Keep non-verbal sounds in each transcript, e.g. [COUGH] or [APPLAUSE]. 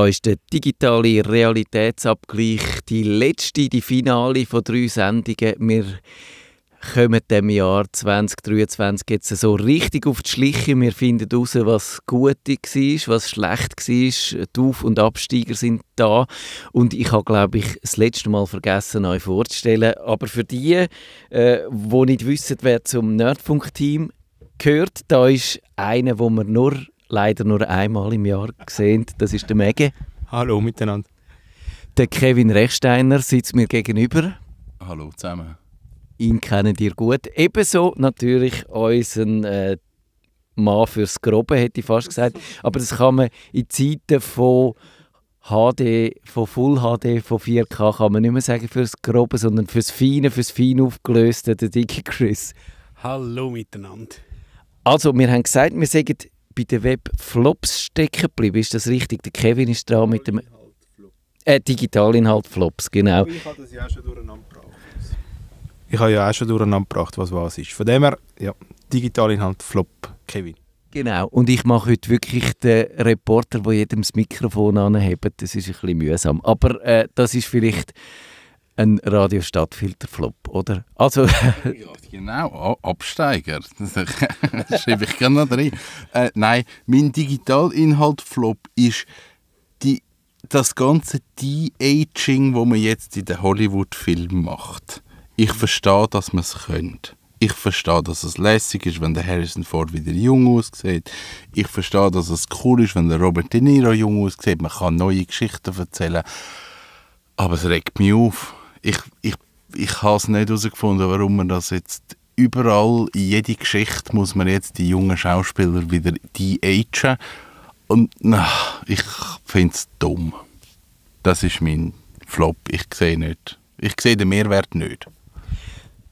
Da ist der digitale Realitätsabgleich, die letzte, die Finale von drei Sendungen. Wir kommen dem Jahr 2023 jetzt so richtig auf die Schliche. Wir finden heraus, was gut war, was schlecht war. Die Auf- und Absteiger sind da. Und ich habe, glaube ich, das letzte Mal vergessen, euch vorzustellen. Aber für die, äh, die nicht wissen, wer zum Nerdfunk-Team gehört, da ist einer, wo wir nur, leider nur einmal im Jahr sehen. Das ist der Mege. Hallo miteinander. Der Kevin Rechsteiner sitzt mir gegenüber. Hallo zusammen. Ihn kennen ihr gut. Ebenso natürlich unseren äh, Mann fürs Grobe, hätte ich fast gesagt. Aber das kann man in Zeiten von HD, von Full HD, von 4K, kann man nicht mehr sagen fürs Grobe, sondern fürs Feine, fürs fein aufgelöste, der dicke Chris. Hallo miteinander. Also, wir haben gesagt, wir sagen bei den Web-Flops stecken geblieben. Ist das richtig? Der Kevin ist dran mit dem... Äh, Digitalinhalt Flops, genau. Ich habe das ja auch schon durcheinander gebracht. Ich habe ja auch schon durcheinander gebracht, was was ist. Von dem her, ja, Digitalinhalt Flop, Kevin. Genau, und ich mache heute wirklich den Reporter, der jedem das Mikrofon anhebt. Das ist ein bisschen mühsam. Aber äh, das ist vielleicht ein Radio-Stadtfilter-Flop, oder? Also, Ja, [LAUGHS] genau, Absteiger. [LAUGHS] Das schreibe ich gerne noch rein. Äh, nein, mein Digitalinhalt-Flop ist die, das ganze De-Aging, das man jetzt in den Hollywood-Filmen macht. Ich verstehe, dass man es könnte. Ich verstehe, dass es lässig ist, wenn der Harrison Ford wieder jung aussieht. Ich verstehe, dass es cool ist, wenn der Robert De Niro jung aussieht. Man kann neue Geschichten erzählen. Aber es regt mich auf. Ich, ich, ich habe es nicht herausgefunden, warum man das jetzt überall, in jede Geschichte muss man jetzt die jungen Schauspieler wieder de-agen. Und na, ich finde es dumm. Das ist mein Flop. Ich sehe nicht. Ich sehe den Mehrwert nicht.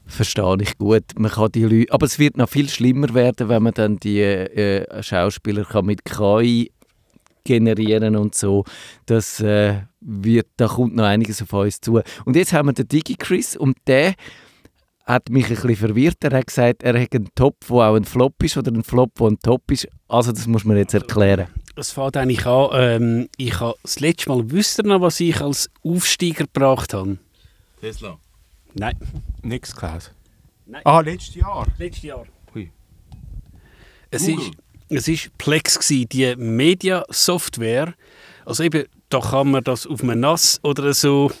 verstehe ich gut. Man kann die Leute, aber es wird noch viel schlimmer werden, wenn man dann die äh, Schauspieler kann mit KI generieren und so. Das äh, wird, da kommt noch einiges auf uns zu. Und jetzt haben wir den DigiChris und der hat mich ein bisschen verwirrt. Er hat gesagt, er hat einen Top, der auch ein Flop ist oder einen Flop, der ein Top ist. Also das muss man jetzt erklären. Es fängt eigentlich an, ähm, ich habe das letzte Mal, wisst ihr noch, was ich als Aufsteiger gebracht habe? Tesla. Nein. Nichts Klaus. Nein. Ah, letztes Jahr. Letztes Jahr. Hui. Es Google. ist, es ist Plex gsi, die Media-Software. Also eben, da kann man das auf einem NAS oder so,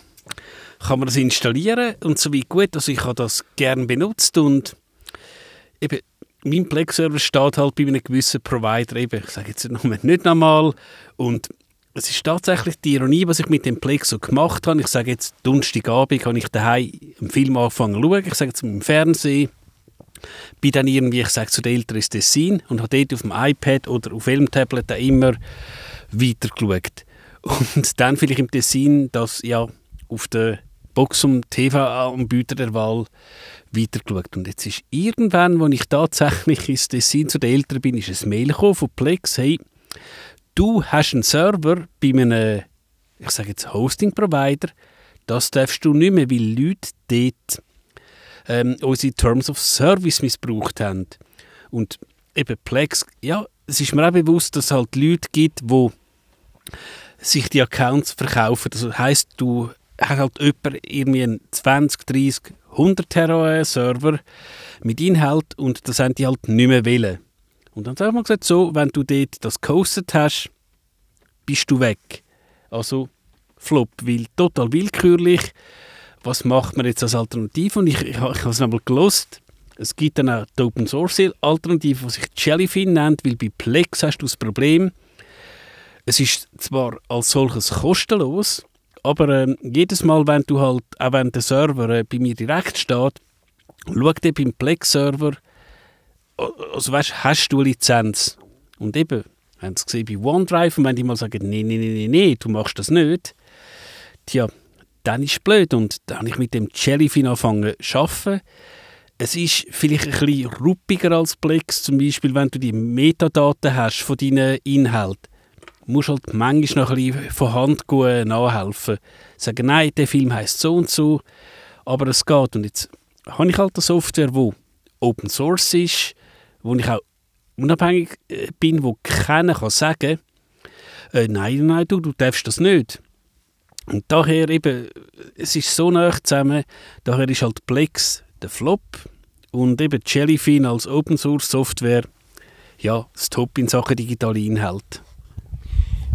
kann man das installieren und so wie gut. Also ich habe das gern benutzt und eben, mein Plex-Server steht halt bei einem gewissen Provider, eben, ich sage jetzt nochmal, nicht nochmal und es ist tatsächlich die Ironie, was ich mit dem Plex so gemacht habe. Ich sage jetzt, Donnerstagabend habe ich daheim einen Film angefangen zu schauen. Ich sage jetzt im Fernsehen, bin dann irgendwie, ich sage zu den Eltern ins Tessin und habe dort auf dem iPad oder auf welchem Tablet auch immer weitergeschaut. Und dann vielleicht im Tessin das ja auf der Box um TV-Anbieter der Wahl weitergeschaut. Und jetzt ist irgendwann, als ich tatsächlich ins Tessin zu den Eltern bin, ist ein Mail gekommen von Plex, hey, du hast einen Server bei einem, ich sage jetzt Hosting-Provider, das darfst du nicht mehr, weil Leute dort ähm, unsere Terms of Service missbraucht haben. Und eben Plex, ja, es ist mir auch bewusst, dass es halt Leute gibt, die sich die Accounts verkaufen. Das heisst, du hast halt jemand irgendwie einen 20, 30, 100 Terabyte Server mit Inhalt und das haben die halt nicht mehr wollen. Und dann haben wir gesagt, so, wenn du dort das gehostet hast, bist du weg. Also Flop, weil total willkürlich. Was macht man jetzt als Alternative? Und ich, ich, ich habe es nochmal gelost. Es gibt dann auch die Open Source Alternative, die sich Jellyfin nennt, weil bei Plex hast du das Problem, es ist zwar als solches kostenlos, aber ähm, jedes Mal, wenn du halt, auch wenn der Server äh, bei mir direkt steht, schaut er beim Plex-Server, also weißt, hast du eine Lizenz? Und eben, haben sie gesehen bei OneDrive und wenn die mal sagen, nee, nee, nee, nee, nee, du machst das nicht, tja, dann ist es blöd. Und dann habe ich mit dem Jellyfin angefangen zu arbeiten. Es ist vielleicht ein bisschen ruppiger als Plex, zum Beispiel, wenn du die Metadaten hast von deinen Inhalten. Du musst halt manchmal noch ein bisschen von Hand gehen, nachhelfen. Sagen, nein, der Film heisst so und so, aber es geht. Und jetzt habe ich halt eine Software, die Open Source ist, wo ich auch unabhängig äh, bin, wo keiner kann sagen äh, nein, nein, du, du darfst das nicht. Und daher eben, es ist so nah zusammen, daher ist halt Plex der Flop und eben Jellyfin als Open Source Software ja, das Top in Sachen digitale Inhalte.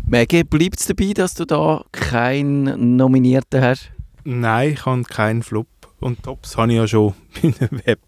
Maggie, bleibt es dabei, dass du da keinen Nominierten hast? Nein, ich habe keinen Flop. Und Tops habe ich ja schon [LAUGHS] bei Web,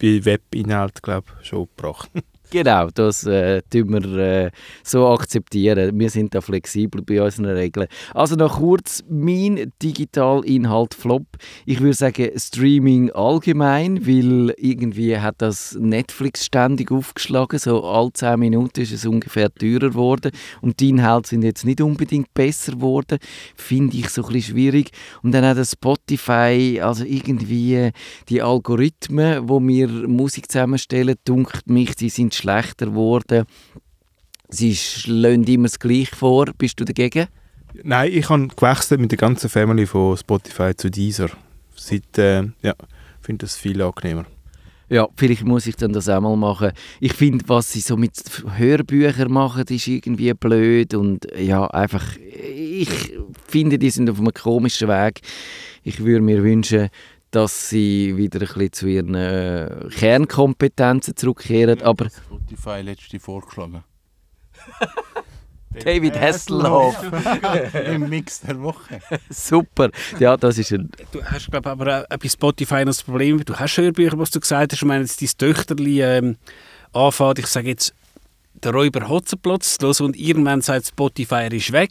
bei Webinhalt, glaube schon gebracht. Genau, das äh, tun wir äh, so akzeptieren. Wir sind da flexibel bei unseren Regeln. Also noch kurz mein Digitalinhalt Flop. Ich würde sagen Streaming allgemein, weil irgendwie hat das Netflix ständig aufgeschlagen. So alle 10 Minuten ist es ungefähr teurer geworden und die Inhalte sind jetzt nicht unbedingt besser geworden. Finde ich so ein bisschen schwierig. Und dann auch Spotify, also irgendwie die Algorithmen, wo wir Musik zusammenstellen, dunkt mich, die sind schlechter geworden. Sie schlagen immer das Gleiche vor. Bist du dagegen? Nein, ich habe gewechselt mit der ganzen Family von Spotify zu Deezer. Seit, äh, ja, finde das viel angenehmer. Ja, vielleicht muss ich dann das auch mal machen. Ich finde, was sie so mit Hörbüchern machen, ist irgendwie blöd und ja, einfach, ich finde, die sind auf einem komischen Weg. Ich würde mir wünschen, dass sie wieder ein bisschen zu ihren äh, Kernkompetenzen zurückkehren, aber... Spotify letzte vorgeschlagen. [LAUGHS] David Hasselhoff. [LAUGHS] Im Mix der Woche. Super. Ja, das ist ein... Du hast, glaube aber auch bei Spotify noch das Problem, du hast Hörbücher, was du gesagt hast, ich meine, jetzt dein Töchterli ähm, anfängt, ich sage jetzt, der Räuber Hotzenplotz los und irgendwann sagt Spotify, er ist weg,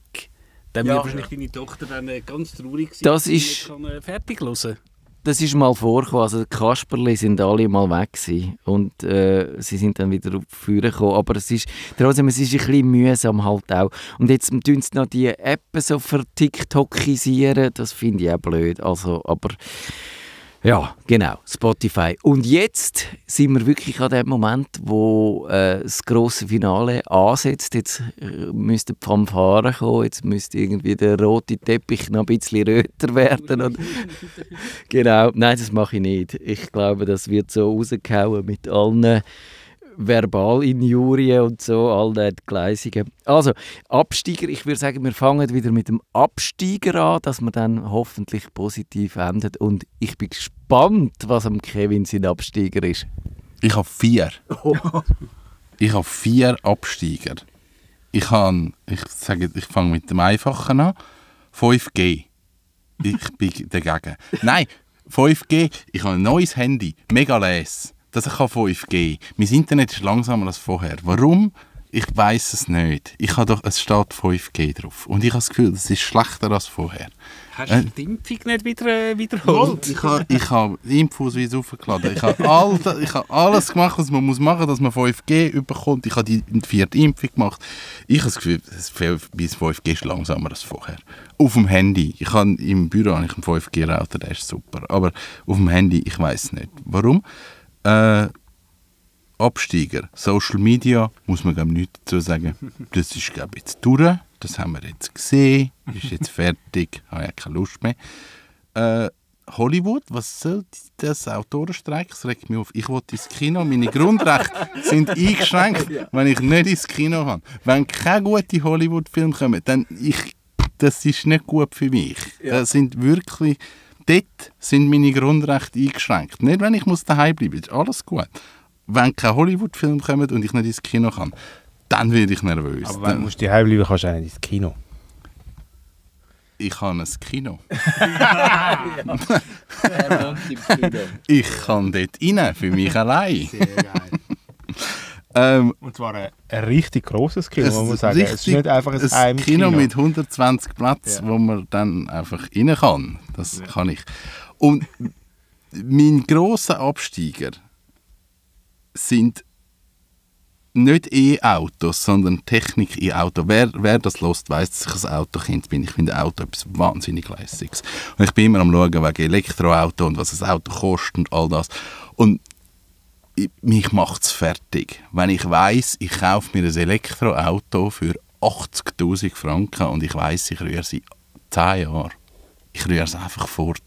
dann Ja. wird wahrscheinlich deine Tochter dann äh, ganz traurig sein, Das ist- kann, äh, fertig hören Das ist mal vorgekommen, also die Kasperli sind alle mal weg gewesen. und äh, sie sind dann wieder auf Führer gekommen, aber es ist trotzdem, es ist ein bisschen mühsam halt auch. Und jetzt tun sie noch die App so vertiktokisieren, das finde ich auch blöd, also, aber ja, genau, Spotify. Und jetzt sind wir wirklich an dem Moment, wo äh, das große Finale ansetzt. Jetzt äh, müsste die Fanfare kommen, jetzt müsste irgendwie der rote Teppich noch ein bisschen röter werden. Und [LAUGHS] genau, nein, das mache ich nicht. Ich glaube, das wird so rausgehauen mit allen Verbalinjurien und so, all den Gleisungen. Also, Absteiger, ich würde sagen, wir fangen wieder mit dem Absteiger an, dass man dann hoffentlich positiv endet. Und ich bin gespannt, was am Kevin sein Absteiger ist. Ich habe vier. Ich habe vier Absteiger. Ich ich ich fange mit dem Einfachen an. 5G. Ich bin dagegen. Nein, 5G. Ich habe ein neues Handy, mega les. Das kann 5G. Mein Internet ist langsamer als vorher. Warum? Ich weiß es nicht. Ich habe doch, es steht 5G drauf. Und ich habe das Gefühl, das ist schlechter als vorher. Hast Äh. du die Impfung nicht wieder äh, wiederholt? Ich habe ich ha Infoausweis aufgeladen. Ich habe all, ich ha alles gemacht, was man muss machen muss, dass man 5G überkommt. Ich habe die vierte Impfung gemacht. Ich habe das Gefühl, das 5 bis 5G ist langsamer als vorher. Auf dem Handy. Ich habe, Im Büro habe ich einen 5G-Router, der ist super. Aber auf dem Handy, ich weiß nicht. Warum? Äh, Absteiger. Social Media, muss man ich nichts dazu sagen. Das ist glaube ich jetzt durch. Das haben wir jetzt gesehen. Ist jetzt fertig. [LAUGHS] Habe ja keine Lust mehr. Äh, Hollywood, was soll das Autorenstreik? Das regt mich auf. Ich will ins Kino. Meine Grundrechte [LAUGHS] sind eingeschränkt, wenn ich nicht ins Kino kann. Wenn keine guten Hollywood-Filme kommen, dann ich, das ist nicht gut für mich. Das sind wirklich, dort sind meine Grundrechte eingeschränkt. Nicht, wenn ich muss daheim bleiben muss. Ist alles gut. Wenn keine Hollywood-Filme kommen und ich nicht ins Kino kann, dann werde ich nervös. Aber wenn Dann- du musst daheim bleiben kannst du auch nicht ins Kino. ich habe ein [LAUGHS] [LAUGHS] Kino. Ich kann dort rein, für mich allein. Sehr geil. [LAUGHS] Ähm, Und zwar ein, ein richtig grosses Kino, muss man sagen. Es ist nicht einfach ein, ein Heimkino. Kino mit 120 Plätzen, Ja. wo man dann einfach rein kann. Das kann ich. Und mein grosser Absteiger sind nicht E-Autos, sondern Technik in Auto. Wer, wer das lässt, weiss, dass ich ein Autokind bin. Ich finde Auto etwas wahnsinnig Lässiges. Und ich bin immer am schauen wegen Elektroauto und was ein Auto kostet und all das. Und mich macht es fertig. Wenn ich weiß, ich kaufe mir ein Elektroauto für 80'000 Franken und ich weiß, ich rühre sie 10 Jahre. Ich rühre es einfach fort.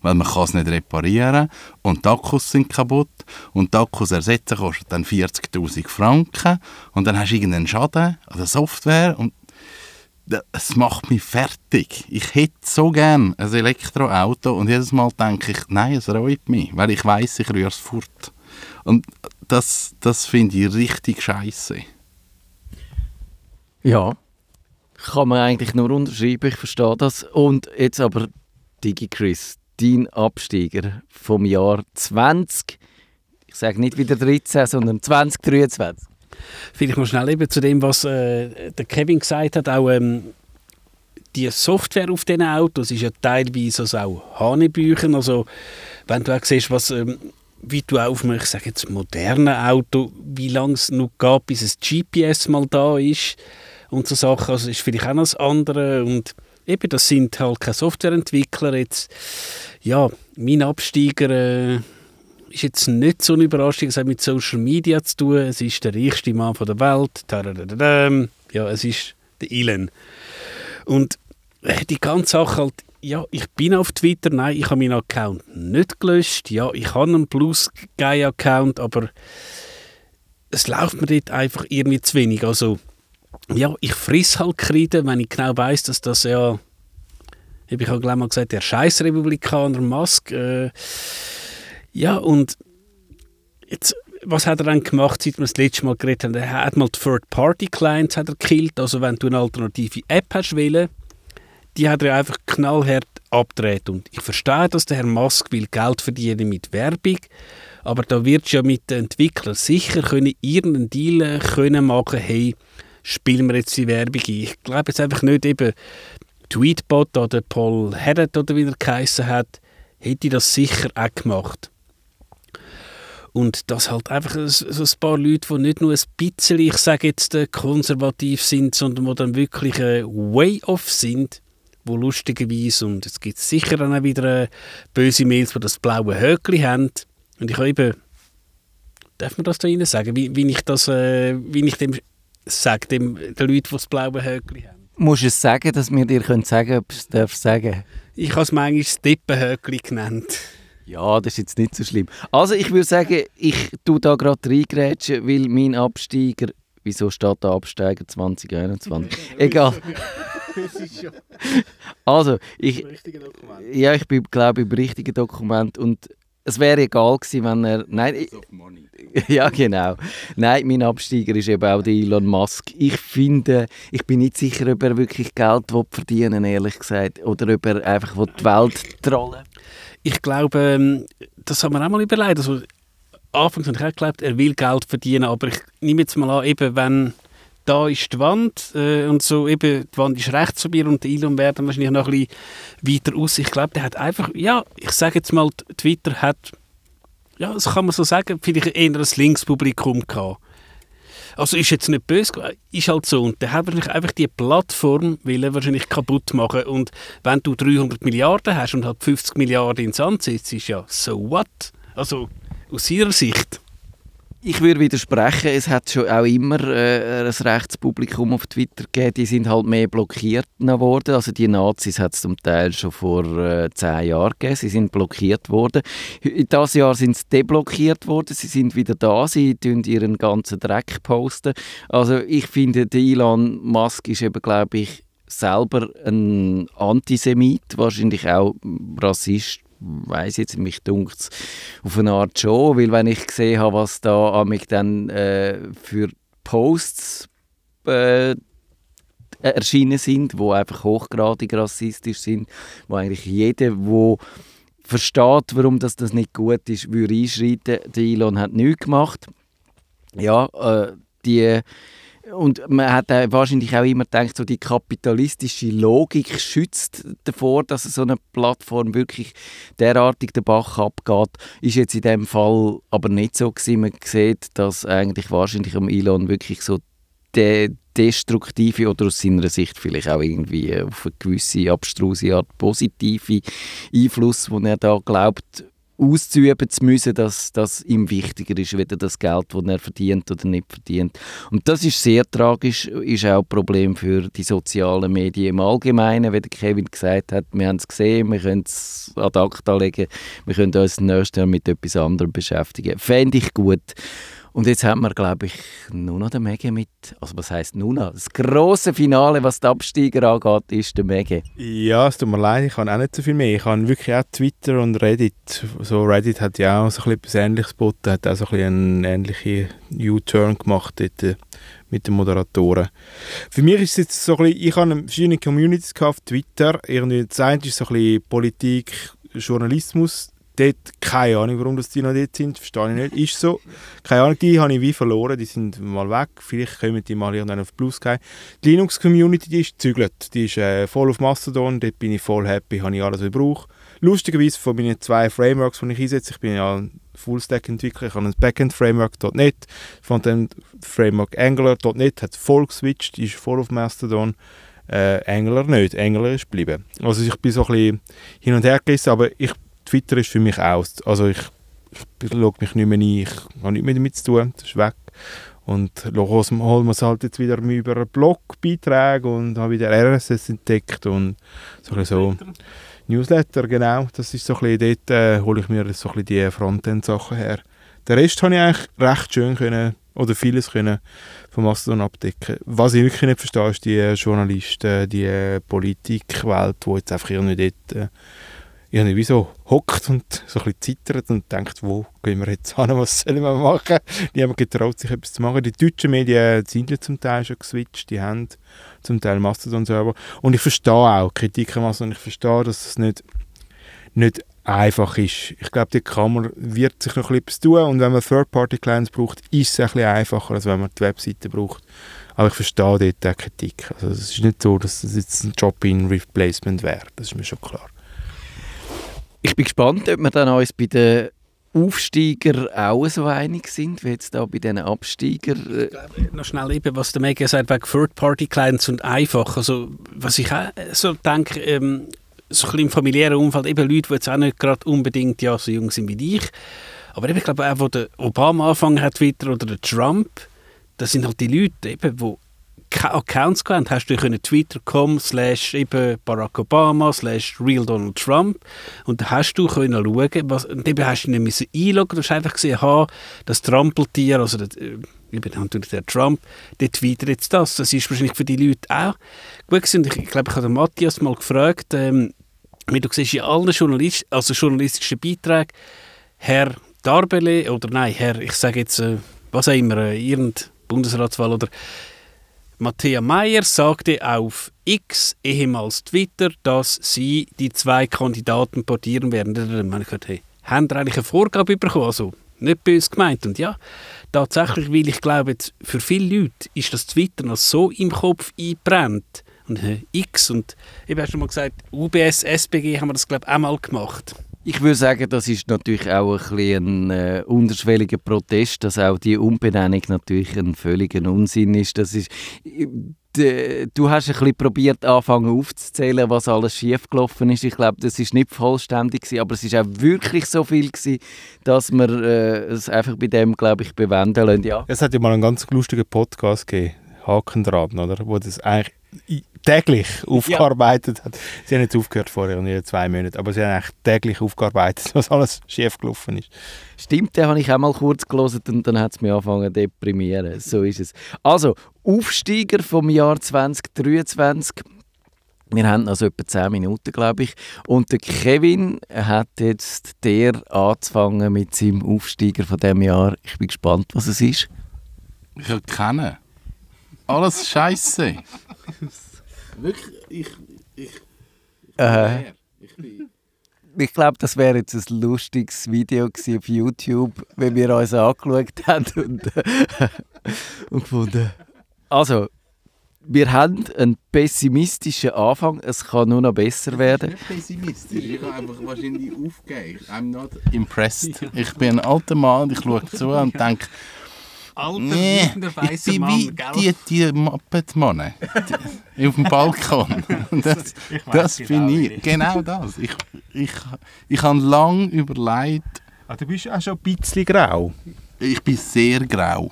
Weil man kann es nicht reparieren und die Akkus sind kaputt und die Akkus ersetzen kostet dann 40'000 Franken und dann hast du irgendeinen Schaden an der Software und es macht mich fertig. Ich hätte so gern ein Elektroauto und jedes Mal denke ich, nein, es reut mich, weil ich weiß, ich rühre es fort. Und das, das finde ich richtig scheiße. Ja, kann man eigentlich nur unterschreiben, ich verstehe das. Und jetzt aber, DigiChris, dein Absteiger vom Jahr 20, ich sage nicht wieder 13, sondern 2023. Vielleicht mal schnell eben zu dem, was äh, der Kevin gesagt hat, auch ähm, die Software auf diesen Autos ist ja teilweise also auch Hanebüchen, also wenn du auch siehst, was, ähm, wie du auch auf einem, ich sage jetzt, modernen Auto, wie lange es noch gab, bis das GPS mal da ist und so Sachen, also ist vielleicht auch noch das andere. Und eben, das sind halt keine Softwareentwickler jetzt, ja, mein Absteiger äh, ist jetzt nicht so eine Überraschung, es hat mit Social Media zu tun, es ist der reichste Mann von der Welt, ja, es ist der Elon. Und äh, die ganze Sache halt, ja, ich bin auf Twitter, nein, ich habe meinen Account nicht gelöscht, ja, ich habe einen Plus Guy Account, aber es läuft mir dort einfach irgendwie zu wenig, also ja, ich friss halt Kreide, wenn ich genau weiß, dass das ja, ich habe gleich mal gesagt, der scheiß Republikaner Musk, äh, ja, und jetzt, was hat er dann gemacht, seit wir das letzte Mal geredet haben? Er hat mal die Third-Party-Clients gekillt, also wenn du eine alternative App hast wollen, die hat er einfach knallhart abgedreht. Und ich verstehe, dass der Herr Musk will Geld verdienen mit Werbung, aber da wird ja mit den Entwicklern sicher können irgendeinen Deal können machen, hey, spielen wir jetzt die Werbung ein. Ich glaube jetzt einfach nicht eben Tweetbot oder Paul Haddad oder wie er geheissen hat, hätte das sicher auch gemacht. Und das halt einfach so ein paar Leute, die nicht nur ein bisschen, ich sage jetzt, äh, konservativ sind, sondern die dann wirklich äh, way off sind, wo lustigerweise, und es gibt sicher dann auch wieder äh, böse Mails, die das blaue Höckli haben. Und ich habe eben, darf man das da rein sagen, wie, wie ich das, äh, wie ich dem sage, dem, den Leuten, die das blaue Höckli haben? Musst du es sagen, dass wir dir können sagen ob du es sagen Ich habe es manchmal das Dippenhöckli genannt. Ja, das ist jetzt nicht so schlimm. Also ich würde sagen, ich tue da gerade reingrätschen, weil mein Absteiger, wieso steht da Absteiger 2021? [LAUGHS] Egal. Also, ich, ja, ich bin, glaube ich, im richtigen Dokument und es wäre egal gewesen, wenn er... Nein, [LAUGHS] ja, genau. Nein, mein Absteiger ist eben auch der Elon Musk. Ich finde, ich bin nicht sicher, ob er wirklich Geld verdienen will, ehrlich gesagt. Oder ob er einfach die Welt trollen Ich glaube, ähm, das haben wir auch mal überlegt. Also, anfangs habe ich auch geglaubt, er will Geld verdienen, aber ich nehme jetzt mal an, eben wenn da ist die Wand äh, und so eben, die Wand ist rechts von mir und der Elon wäre dann wahrscheinlich noch ein bisschen weiter aus. Ich glaube, der hat einfach, ja, ich sage jetzt mal, Twitter hat, ja, das kann man so sagen, vielleicht eher ein Linkspublikum gehabt. Also ist jetzt nicht böse, ist halt so. Und der hat wahrscheinlich einfach die Plattform will wahrscheinlich kaputt machen. Und wenn du 300 Milliarden hast und halt 50 Milliarden ins Sand setzt, ist ja so what? Also aus ihrer Sicht. Ich würde widersprechen, es hat schon auch immer äh, ein Rechtspublikum auf Twitter gegeben, die sind halt mehr blockiert worden. Also die Nazis hat es zum Teil schon vor äh, zehn Jahren gegeben, sie sind blockiert worden. In diesem Jahr sind sie deblockiert worden, sie sind wieder da, sie tun ihren ganzen Dreck posten. Also ich finde, Elon Musk ist eben, glaube ich, selber ein Antisemit, wahrscheinlich auch Rassist weiß jetzt, mich dunkt auf eine Art schon, weil wenn ich gesehen habe, was da mich dann äh, für Posts äh, erschienen sind, wo einfach hochgradig rassistisch sind, wo eigentlich jeder, wo versteht, warum das, das nicht gut ist, würde einschreiten. Der Elon hat nichts gemacht. Ja, äh, die und man hat wahrscheinlich auch immer gedacht, so die kapitalistische Logik schützt davor, dass so eine Plattform wirklich derartig den Bach abgeht. Ist jetzt in dem Fall aber nicht so gewesen. Man sieht, dass eigentlich wahrscheinlich am Elon wirklich so der destruktive oder aus seiner Sicht vielleicht auch irgendwie auf eine gewisse abstruse Art positive Einfluss, den er da glaubt, auszuüben zu müssen, dass das ihm wichtiger ist, weder das Geld, das er verdient oder nicht verdient. Und das ist sehr tragisch, ist auch ein Problem für die sozialen Medien im Allgemeinen, wie Kevin gesagt hat, wir haben es gesehen, wir können es ad acta legen, wir können uns nächstes Jahr mit etwas anderem beschäftigen. Fände ich gut. Und jetzt haben wir, glaube ich, nur noch den Mege mit. Also was heisst nur noch? Das grosse Finale, was die Absteiger angeht, ist der Mege. Ja, es tut mir leid, ich habe auch nicht so viel mehr. Ich habe wirklich auch Twitter und Reddit. So Reddit hat ja auch so etwas Ähnliches geboten, hat auch so ein einen ähnlichen U-Turn gemacht dort äh, mit den Moderatoren. Für mich ist es jetzt so ein bisschen, ich habe verschiedene Communities gehabt Twitter. Irgendwie das eine ist so ein bisschen Politik, Journalismus, dort keine Ahnung, warum die noch dort sind, verstehe ich nicht. Ist so. Keine Ahnung, die habe ich wie verloren, die sind mal weg. Vielleicht kommen die mal irgendwann auf Plus gehen. Die Linux-Community, ist gezügelt. Die ist äh, voll auf Mastodon, dort bin ich voll happy, habe ich alles, was ich brauche. Lustigerweise von meinen zwei Frameworks, die ich einsetze, ich bin ja Full-Stack-Entwickler, ich habe ein Backend-Framework.net, von dem Framework Angular.net hat voll geswitcht, ist voll auf Mastodon. Äh, Angular nicht, Angular ist geblieben. Also ich bin so ein bisschen hin und her gerissen, aber ich Twitter ist für mich aus. Also ich, ich schaue mich nicht mehr ein, ich habe nichts mehr damit zu tun, das ist weg. Und holen wir es halt jetzt wieder über Blogbeiträge und habe wieder RSS entdeckt und so so Newsletter, genau. Das ist so ein bisschen, dort äh, hole ich mir so ein bisschen die Frontend-Sachen her. Den Rest habe ich eigentlich recht schön können, oder vieles können vom Mastodon abdecken. Was ich wirklich nicht verstehe, ist die Journalisten, die Politikwelt, die jetzt einfach irgendwie dort äh, ich habe wie so hockt und so ein zittert und denkt, wo gehen wir jetzt hin, was sollen wir machen? Die haben getraut, sich etwas zu machen. Die deutschen Medien sind zum Teil schon geswitcht, die haben zum Teil Mastodon-Server. Und ich verstehe auch Kritik an Mastodon, ich verstehe, dass es nicht, nicht einfach ist. Ich glaube, die Kammer wird sich noch etwas tun und wenn man Third-Party-Clients braucht, ist es ein bisschen einfacher, als wenn man die Webseite braucht. Aber ich verstehe dort die Kritik. Also es ist nicht so, dass es jetzt ein Job-in-Replacement wäre, das ist mir schon klar. Ich bin gespannt, ob wir dann uns bei den Aufsteiger auch so einig sind, wie jetzt da bei diesen Absteiger. Äh noch schnell eben, was der Mega sagt, wegen Third-Party-Clients und einfach. Also, was ich auch so denke, ähm, so ein bisschen im familiären Umfeld, eben Leute, die jetzt auch nicht gerade unbedingt ja, so jung sind wie ich, aber eben, ich glaube auch, wo der Obama angefangen hat, Twitter, oder der Trump, das sind halt die Leute, eben, die Accounts gehabt hast du können twitter.com slash Barack Obama slash real Donald Trump und da hast du können schauen, was, und eben hast du nicht müssen einloggen, du hast einfach gesehen, ha, das Trampeltier, also der, äh, eben natürlich der Trump, der tweetet jetzt das. Das ist wahrscheinlich für die Leute auch gut gewesen. Ich, ich glaube, ich habe Matthias mal gefragt, ähm, wie du siehst, in allen Journalist also journalistischen Beiträgen, Herr Darbele, oder nein, Herr, ich sage jetzt, äh, was auch immer, äh, irgendeine Bundesratswahl oder Matthäa Meyer sagte auf X, ehemals Twitter, dass sie die zwei Kandidaten portieren werden. Ich gedacht, hey, haben eigentlich eine Vorgabe bekommen? Also, nicht böse gemeint. Und ja, tatsächlich, weil ich glaube, für viele Leute ist das Twitter noch so im Kopf eingebrannt. Und X und ich habe schon mal gesagt, UBS, SBG haben wir das, glaube ich, auch mal gemacht. Ich würde sagen, das ist natürlich auch ein, ein äh, unterschwelliger Protest, dass auch die Umbenennung natürlich ein völliger Unsinn ist. Das ist du hast ein bisschen probiert, anfangen aufzuzählen, was alles schiefgelaufen ist. Ich glaube, das ist nicht vollständig gewesen, aber es ist auch wirklich so viel gewesen, dass wir äh, es einfach bei dem, glaube ich, bewenden lassen. Ja. Es hat ja mal einen ganz lustigen Podcast gegeben, Haken dran, oder? Wo das eigentlich täglich aufgearbeitet ja. hat. Sie haben jetzt aufgehört vorher, in zwei Monaten, aber sie haben eigentlich täglich aufgearbeitet, [LAUGHS] was alles schief gelaufen ist. Stimmt, den habe ich auch mal kurz gelesen und dann hat es mich angefangen zu deprimieren. So ist es. Also, Aufsteiger vom Jahr 2023. Wir haben also etwa 10 Minuten, glaube ich. Und der Kevin hat jetzt der anzufangen mit seinem Aufsteiger von dem Jahr. Ich bin gespannt, was es ist. Ich habe keinen. Alles Scheiße. [LAUGHS] Wirklich, ich. ich, ich, äh, ich ich glaube, das wäre jetzt ein lustiges Video auf YouTube, wenn wir uns angeschaut haben und, und gefunden. Also, wir haben einen pessimistischen Anfang. Es kann nur noch besser werden. Ich bin nicht pessimistisch. Ich habe einfach wahrscheinlich aufgegeben. I'm not impressed. [LAUGHS] Ich bin ein alter Mann und ich schaue zu und denke, alter, nee, ich bin Mann, wie gell? die, die Muppet-Mann auf dem Balkon. [LAUGHS] Das, das bin genau ich. Genau das. Ich, ich, ich habe lange überlegt... Ah, du bist auch schon ein bisschen grau. Ich bin sehr grau.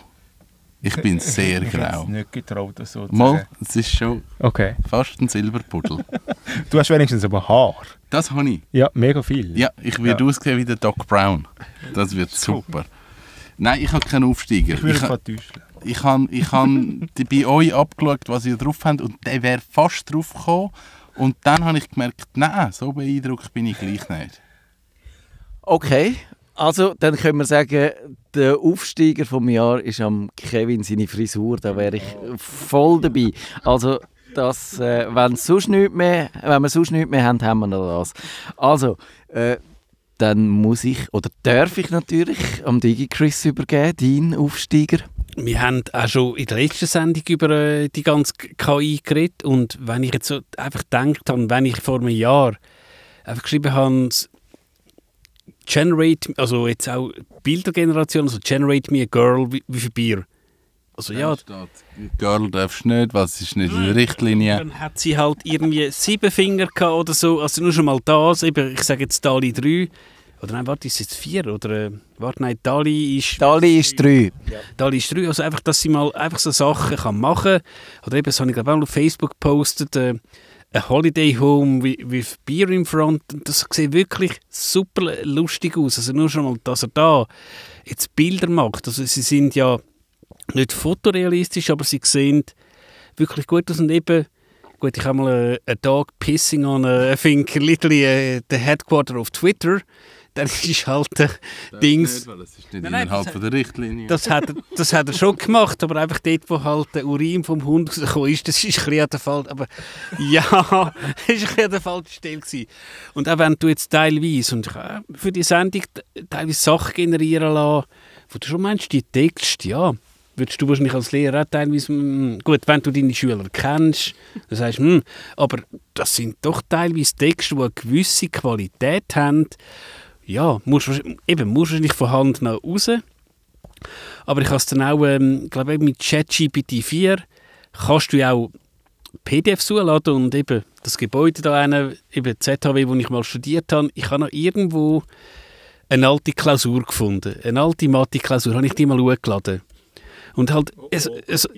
Ich bin sehr ich grau. Ich nicht getraut, das so zu Mal, es ist schon okay. fast ein Silberpuddel. [LAUGHS] du hast wenigstens aber Haar. Das habe ich. Ja, mega viel. Ja, ich werde ja. aussehen wie der Doc Brown. Das wird super. Nein, ich habe keinen Aufsteiger. Ich würde ich, es ha- täuschen. ich habe ich hab die [LAUGHS] bei euch abgeschaut, was ihr drauf habt und der wäre fast drauf gekommen. Und dann habe ich gemerkt, nein, so beeindruckt bin ich gleich nicht. Okay, also dann können wir sagen, der Aufsteiger vom Jahr ist am Kevin seine Frisur. Da wäre ich voll dabei. Also das, äh, wenn, sonst nichts mehr, wenn wir sonst nichts mehr haben, haben wir noch das. Also, äh, dann muss ich, oder darf ich natürlich, am DigiChris übergeben, deinen Aufsteiger. Wir haben auch schon in der letzten Sendung über äh, die ganze KI geredet und wenn ich jetzt so einfach gedacht habe, wenn ich vor einem Jahr einfach geschrieben habe, generate, also jetzt auch Bildergeneration, also generate me a girl wie viel Bier. Also ja, steht, Girl darfst du nicht, was ist nicht in der Richtlinie. dann hat sie halt irgendwie sieben Finger gehabt oder so, also nur schon mal das, eben, ich sage jetzt Dali 3, oder nein, warte, ist es jetzt 4 oder, äh, warte, nein, Dali ist... Dali ist drei. Dali ist drei, also einfach, dass sie mal einfach so Sachen kann machen kann. Oder eben, das habe ich glaube auch auf Facebook gepostet, äh, ein Holiday Home with, with Beer in Front. Das sieht wirklich super lustig aus. Also nur schon mal, dass er da jetzt Bilder macht. Also sie sind ja nicht fotorealistisch, aber sie sehen wirklich gut aus und eben Gut, ich habe mal a, a dog pissing on a, I think literally uh, the headquarter of Twitter. Dann [LAUGHS] ist halt äh, Dings. Das ist nicht Nein, nein, innerhalb das- von der Richtlinie. Das hat, er- das hat er schon gemacht, aber einfach dort, wo halt der Urin vom Hund rausgekommen ist, das ist ein bisschen der Fall. Aber ja, [LAUGHS] das war ein bisschen der falschen Stelle. Gewesen. Und auch wenn du jetzt teilweise, und ich habe für die Sendung teilweise Sachen generieren lassen, wo du schon meinst, die Texte, ja, würdest du wahrscheinlich als Lehrer auch teilweise, mm, gut, wenn du deine Schüler kennst, dann sagst du, mm, aber das sind doch teilweise Texte, die eine gewisse Qualität haben. Ja, musst, eben, musst wahrscheinlich von Hand nach raus. Aber ich habe es dann auch, ähm, glaube ich, mit ChatGPT 4 kannst du ja auch PDFs zuladen und eben das Gebäude da, eine, eben ZHW, wo ich mal studiert habe, ich habe noch irgendwo eine alte Klausur gefunden. Eine alte Mathe-Klausur, habe ich die mal hochgeladen. Und halt, es, es,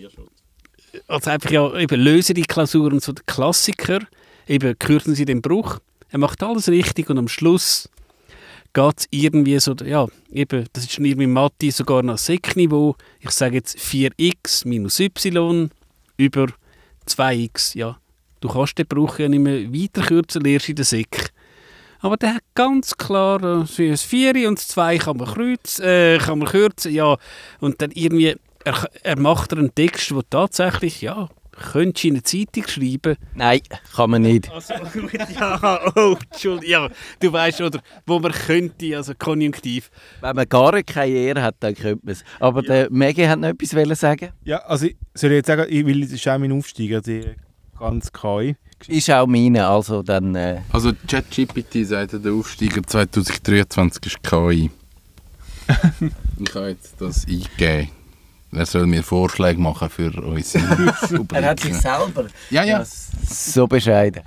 also einfach ja, eben löse die Klausur und so der Klassiker, eben kürzen sie den Bruch, er macht alles richtig und am Schluss geht es irgendwie so, ja, eben, das ist schon irgendwie Mathe sogar nach Sekniveau. Ich sage jetzt 4x minus y über 2x, ja. Du kannst den Bruch ja nicht mehr weiter kürzen, lernst in der Sek. Aber der hat ganz klar, äh, das 4 und das 2 kann man, kreuz, äh, kann man kürzen, ja. Und dann irgendwie, er, er macht einen Text, der tatsächlich, ja, könntest du in eine Zeitung schreiben, Nein, kann man nicht. also, [LAUGHS] ja, oh, Entschuldigung, ja, du weißt, oder, wo man könnte, also konjunktiv. Wenn man gar keine Ehre hat, dann könnte man es. Aber der Maggie hat noch etwas wollen sagen. Ja, also ich, soll ich jetzt sagen, ich will, das ist auch mein Aufsteiger, die ganz KI. Ist auch meine, also dann... Äh, Also ChatGPT sagt, der Aufsteiger 2023 ist KI. [LAUGHS] ich habe jetzt das eingegeben. Er soll mir Vorschläge machen für unsere [LAUGHS] Rubriken. selber Ja, ja. so bescheiden.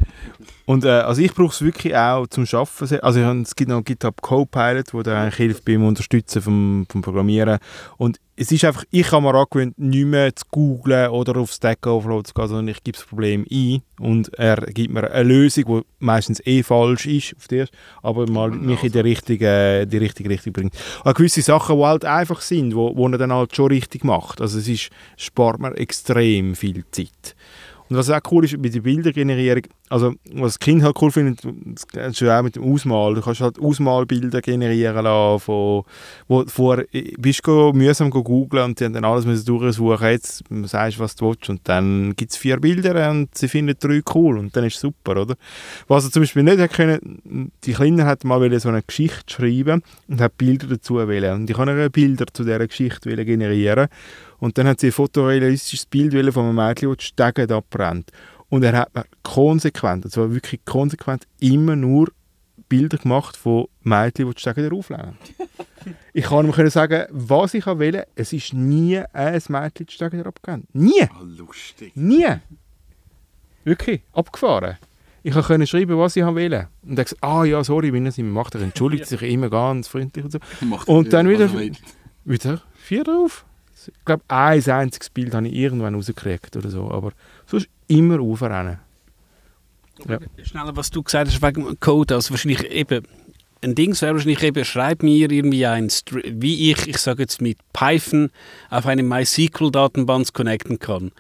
Und äh, also ich brauche es wirklich auch zum Arbeiten. Also ich es gibt noch GitHub Copilot, wo der eigentlich hilft beim Unterstützen vom, vom Programmieren. Und es ist einfach, ich habe mir angewöhnt, nicht mehr zu googlen oder auf Stack Overflow zu gehen, sondern ich gebe das Problem ein und er gibt mir eine Lösung, die meistens eh falsch ist, auf der, aber mal mich in die richtige, die richtige Richtung bringt. Und gewisse Sachen, die halt einfach sind, wo, wo er dann halt schon richtig macht. Also es ist, spart mir extrem viel Zeit. Und was auch cool ist bei der Bildergenerierung, also was das Kind halt cool findet, das ist ja auch mit dem Ausmal. Du kannst halt Ausmalbilder generieren lassen, von, wo vorher bist du mühsam go googlen und die haben dann alles müssen durchsuchen. Jetzt sagst du, was du willst und dann gibt es vier Bilder und sie finden drei cool und dann ist es super, oder? Was er zum Beispiel nicht hat können, die Kleine hat mal wollen so eine Geschichte schreiben und hat Bilder dazu wählen und ich kann Bilder zu dieser Geschichte wollen generieren und dann hat sie ein fotorealistisches Bild von einem Mädchen, das die Stege abbrennt. Und er hat mir konsequent, also wirklich konsequent, immer nur Bilder gemacht von Mädchen, die die Stege auflehnen. [LAUGHS] ich kann ihm sagen, was ich will. Es ist nie ein Mädchen die Stege abgerannt. Nie! Ah, lustig. Nie! Wirklich, abgefahren. Ich konnte schreiben, was ich will. Und er gesagt, ah ja, sorry, wenn er es nicht mehr macht, er entschuldigt sich immer ganz freundlich und so. Und dann wieder- er. Wieder vier drauf. Ich glaube, ein einziges Bild habe ich irgendwann rausgekriegt oder so, aber sonst immer aufrennen. Ja. Schneller, was du gesagt hast wegen dem Code, also wahrscheinlich eben ein Ding wäre wahrscheinlich eben, schreib mir irgendwie ein, wie ich, ich sage jetzt mit Python, auf eine MySQL-Datenbank connecten kann.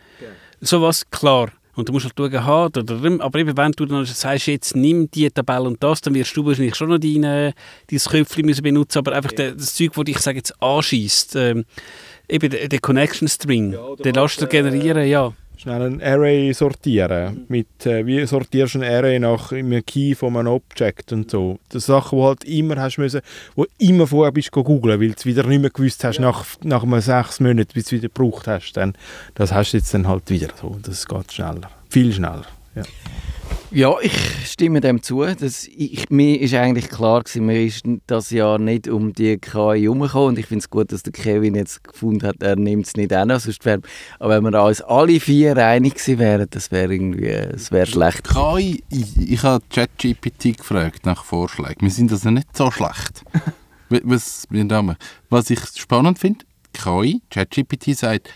Sowas, klar. Und du musst halt schauen, ha, da, da, da, aber eben, wenn du dann sagst, jetzt nimm die Tabelle und das, dann wirst du wahrscheinlich schon noch dein, dein Köpfchen müssen benutzen, aber einfach der, das Zeug, das dich, ich sage jetzt, anschießt, ähm, eben der, der Connection String, den lässt du generieren, ja. Schnell ein Array sortieren. Mit, äh, wie sortierst du ein Array nach einem Key von einem Object und so. Das sind Sachen, die halt immer hast müssen, wo immer vorher bist go googlen, weil du es wieder nicht mehr gewusst hast nach, nach einem sechs Monaten, bis du es wieder gebraucht hast. Dann, das hast du jetzt dann halt wieder so. Das geht schneller. Viel schneller. Ja. Ja, ich stimme dem zu. Das, ich, mir ist eigentlich klar gewesen, mir ist das Jahr nicht um die KI herumgekommen und ich finde es gut, dass der Kevin jetzt gefunden hat, er nimmt es nicht an, sonst wär, aber wenn wir uns alle vier einig gewesen wären, das wäre irgendwie, das wäre schlecht. KI, ich, ich habe ChatGPT gefragt nach Vorschlägen. Wir sind also nicht so schlecht. [LAUGHS] was, meine Damen, was ich spannend finde, KI, ChatGPT sagt,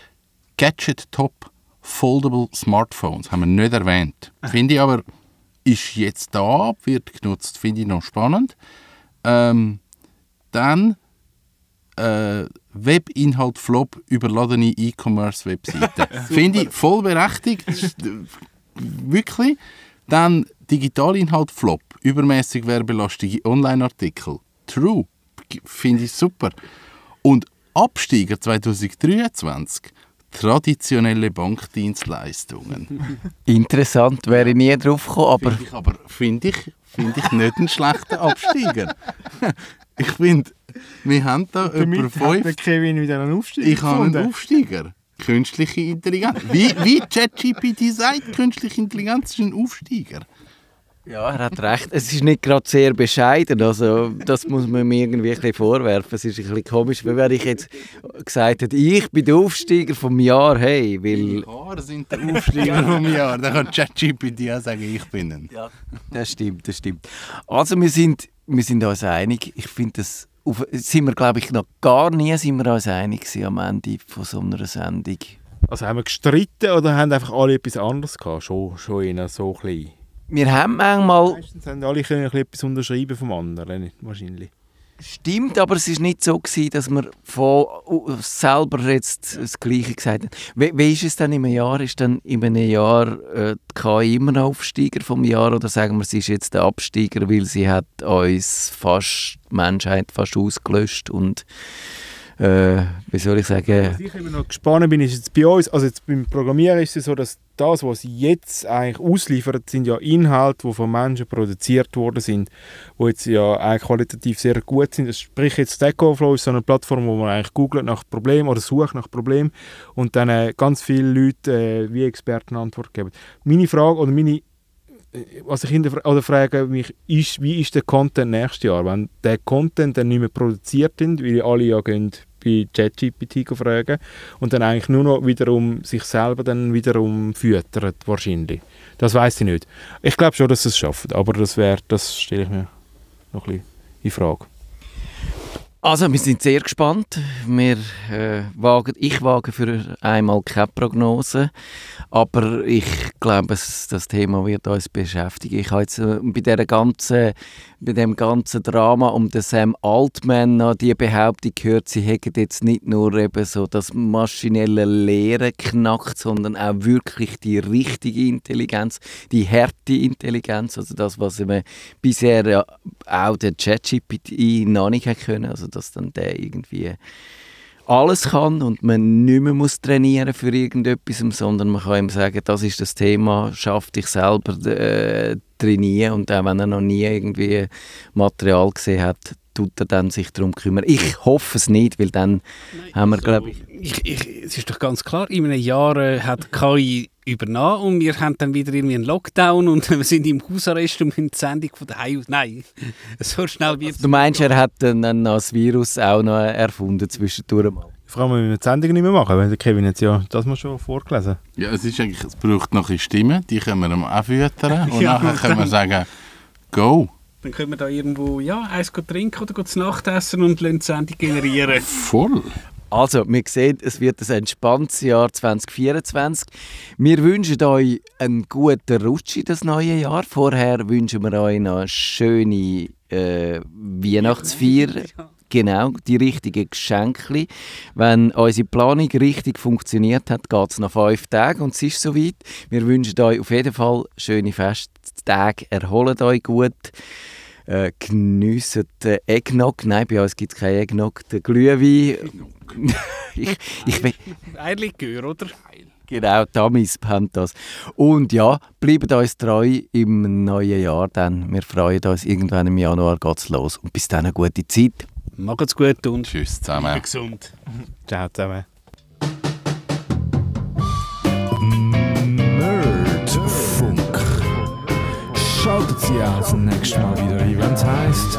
Gadget Top Foldable Smartphones, haben wir nicht erwähnt. Finde ich aber, ist jetzt da, wird genutzt, finde ich noch spannend. Ähm, dann äh, Webinhalt Flop überladene E-Commerce-Webseiten. [LAUGHS] Finde ich voll berechtigt. Äh, Wirklich. Dann Digitalinhalt Flop, übermäßig werbelastige Online-Artikel. True. Finde ich super. Und Absteiger 2023, traditionelle Bankdienstleistungen. [LAUGHS] Interessant, wäre ich nie drauf gekommen, aber Finde ich aber finde ich, finde ich nicht einen schlechten Absteiger. [LAUGHS] ich finde, wir haben da über fünf Kevin wieder einen Aufstieg Ich habe einen Aufsteiger. Künstliche Intelligenz. Wie, wie ChatGPT sagt, künstliche Intelligenz ist ein Aufsteiger. Ja, er hat recht. Es ist nicht gerade sehr bescheiden, also das muss man mir irgendwie ein bisschen vorwerfen. Es ist ein bisschen komisch, weil wenn ich jetzt gesagt hätte, ich bin der Aufsteiger vom Jahr, hey, weil... Die Haare sind der Aufsteiger vom Jahr. Da kann ChatGPT auch sagen, ich bin ein. Ja, das stimmt, das stimmt. Also wir sind, wir sind uns einig. Ich finde das, auf, sind wir glaube ich noch gar nie sind wir uns einig gewesen am Ende von so einer Sendung. Also haben wir gestritten oder haben einfach alle etwas anderes gehabt? Schon, schon in so klein. Wir haben manchmal, Meistens haben alle können etwas unterschreiben vom anderen, wahrscheinlich. stimmt, aber es ist nicht so gewesen, dass wir von selber jetzt das Gleiche gesagt haben. Wie, wie ist es denn im Jahr? Ist dann in einem Jahr äh, die KI immer noch Aufsteiger vom Jahr oder sagen wir, sie ist jetzt der Absteiger, weil sie hat uns fast, die Menschheit fast ausgelöscht und äh, wie soll ich sagen, Was ich eben noch gespannt bin, ist jetzt bei uns, also jetzt beim Programmieren ist es so, dass das, was jetzt eigentlich ausliefert, sind ja Inhalte, die von Menschen produziert worden sind, die jetzt ja eigentlich qualitativ sehr gut sind. Sprich jetzt Stack Overflow ist so eine Plattform, wo man eigentlich googelt nach Problemen oder sucht nach Problemen und dann äh, ganz viele Leute äh, wie Experten Antwort geben. Meine Frage oder meine was ich hinterfra oder frage mich, ist, wie ist der Content nächstes Jahr? Wenn der Content dann nicht mehr produziert wird, weil alle ja gehen bei ChatGPT fragen und dann eigentlich nur noch wiederum sich selber dann wiederum füttert, wahrscheinlich. Das weiß ich nicht. Ich glaube schon, dass es schaffen, aber das wäre, das stelle ich mir noch ein bisschen in Frage. Also, wir sind sehr gespannt. Wir, äh, wagen, ich wage für einmal keine Prognose, aber ich glaube, das Thema wird uns beschäftigen. Ich habe jetzt äh, bei, der ganzen, bei dem ganzen Drama um den Sam Altman noch die Behauptung gehört, sie hätten jetzt nicht nur eben so das maschinelle Lehren knackt, sondern auch wirklich die richtige Intelligenz, die harte Intelligenz, also das, was man bisher ja auch der ChatGPT noch nicht können, also dass dann der irgendwie alles kann und man nicht mehr muss trainieren für irgendetwas, sondern man kann ihm sagen, das ist das Thema, schaff dich selber äh, trainieren und auch wenn er noch nie irgendwie Material gesehen hat, tut er dann sich darum kümmern. Ich hoffe es nicht, weil dann haben wir, glaube ich, Ich, ich, es ist doch ganz klar, in einem Jahr äh, hat KI übernommen und wir haben dann wieder irgendwie einen Lockdown und [LAUGHS] wir sind im Hausarrest und müssen die Sendung von daheim aus. Nein, [LAUGHS] so schnell wird du meinst, er hat dann, dann das Virus auch noch erfunden zwischendurch mal. Vor allem, wenn wir die Sendung nicht mehr machen, weil der Kevin jetzt ja das mal schon vorgelesen. Ja, es ist eigentlich, es braucht noch ein Stimmen, die können wir ihm auch füttern [LAUGHS] und Ja, nachher können wir sagen, go. Dann können wir da irgendwo ja, eins trinken oder zu Nacht essen und lassen die Sendung generieren. Voll. Also, wir sehen, es wird ein entspanntes Jahr 2024. Wir wünschen euch einen guten Rutsch in das neue Jahr. Vorher wünschen wir euch noch schöne äh, Weihnachtsfeier. Genau, die richtigen Geschenke. Wenn unsere Planung richtig funktioniert hat, geht es noch fünf Tage und es ist soweit. Wir wünschen euch auf jeden Fall schöne Festtage, erholt euch gut, äh, geniessen den Eggnog. Nein, bei uns gibt es keinen Eggnog, den Glühwein. [LAUGHS] ich, ich, will- Ein Likör, oder? Genau, Tamis haben das. Und ja, bleibt uns treu im neuen Jahr dann. Wir freuen uns, irgendwann im Januar geht's los. Und bis dann eine gute Zeit. Macht's gut und Tschüss zusammen. bleibt gesund. Ciao zusammen. jetzt ja zum nächsten Mal wieder Event heißt.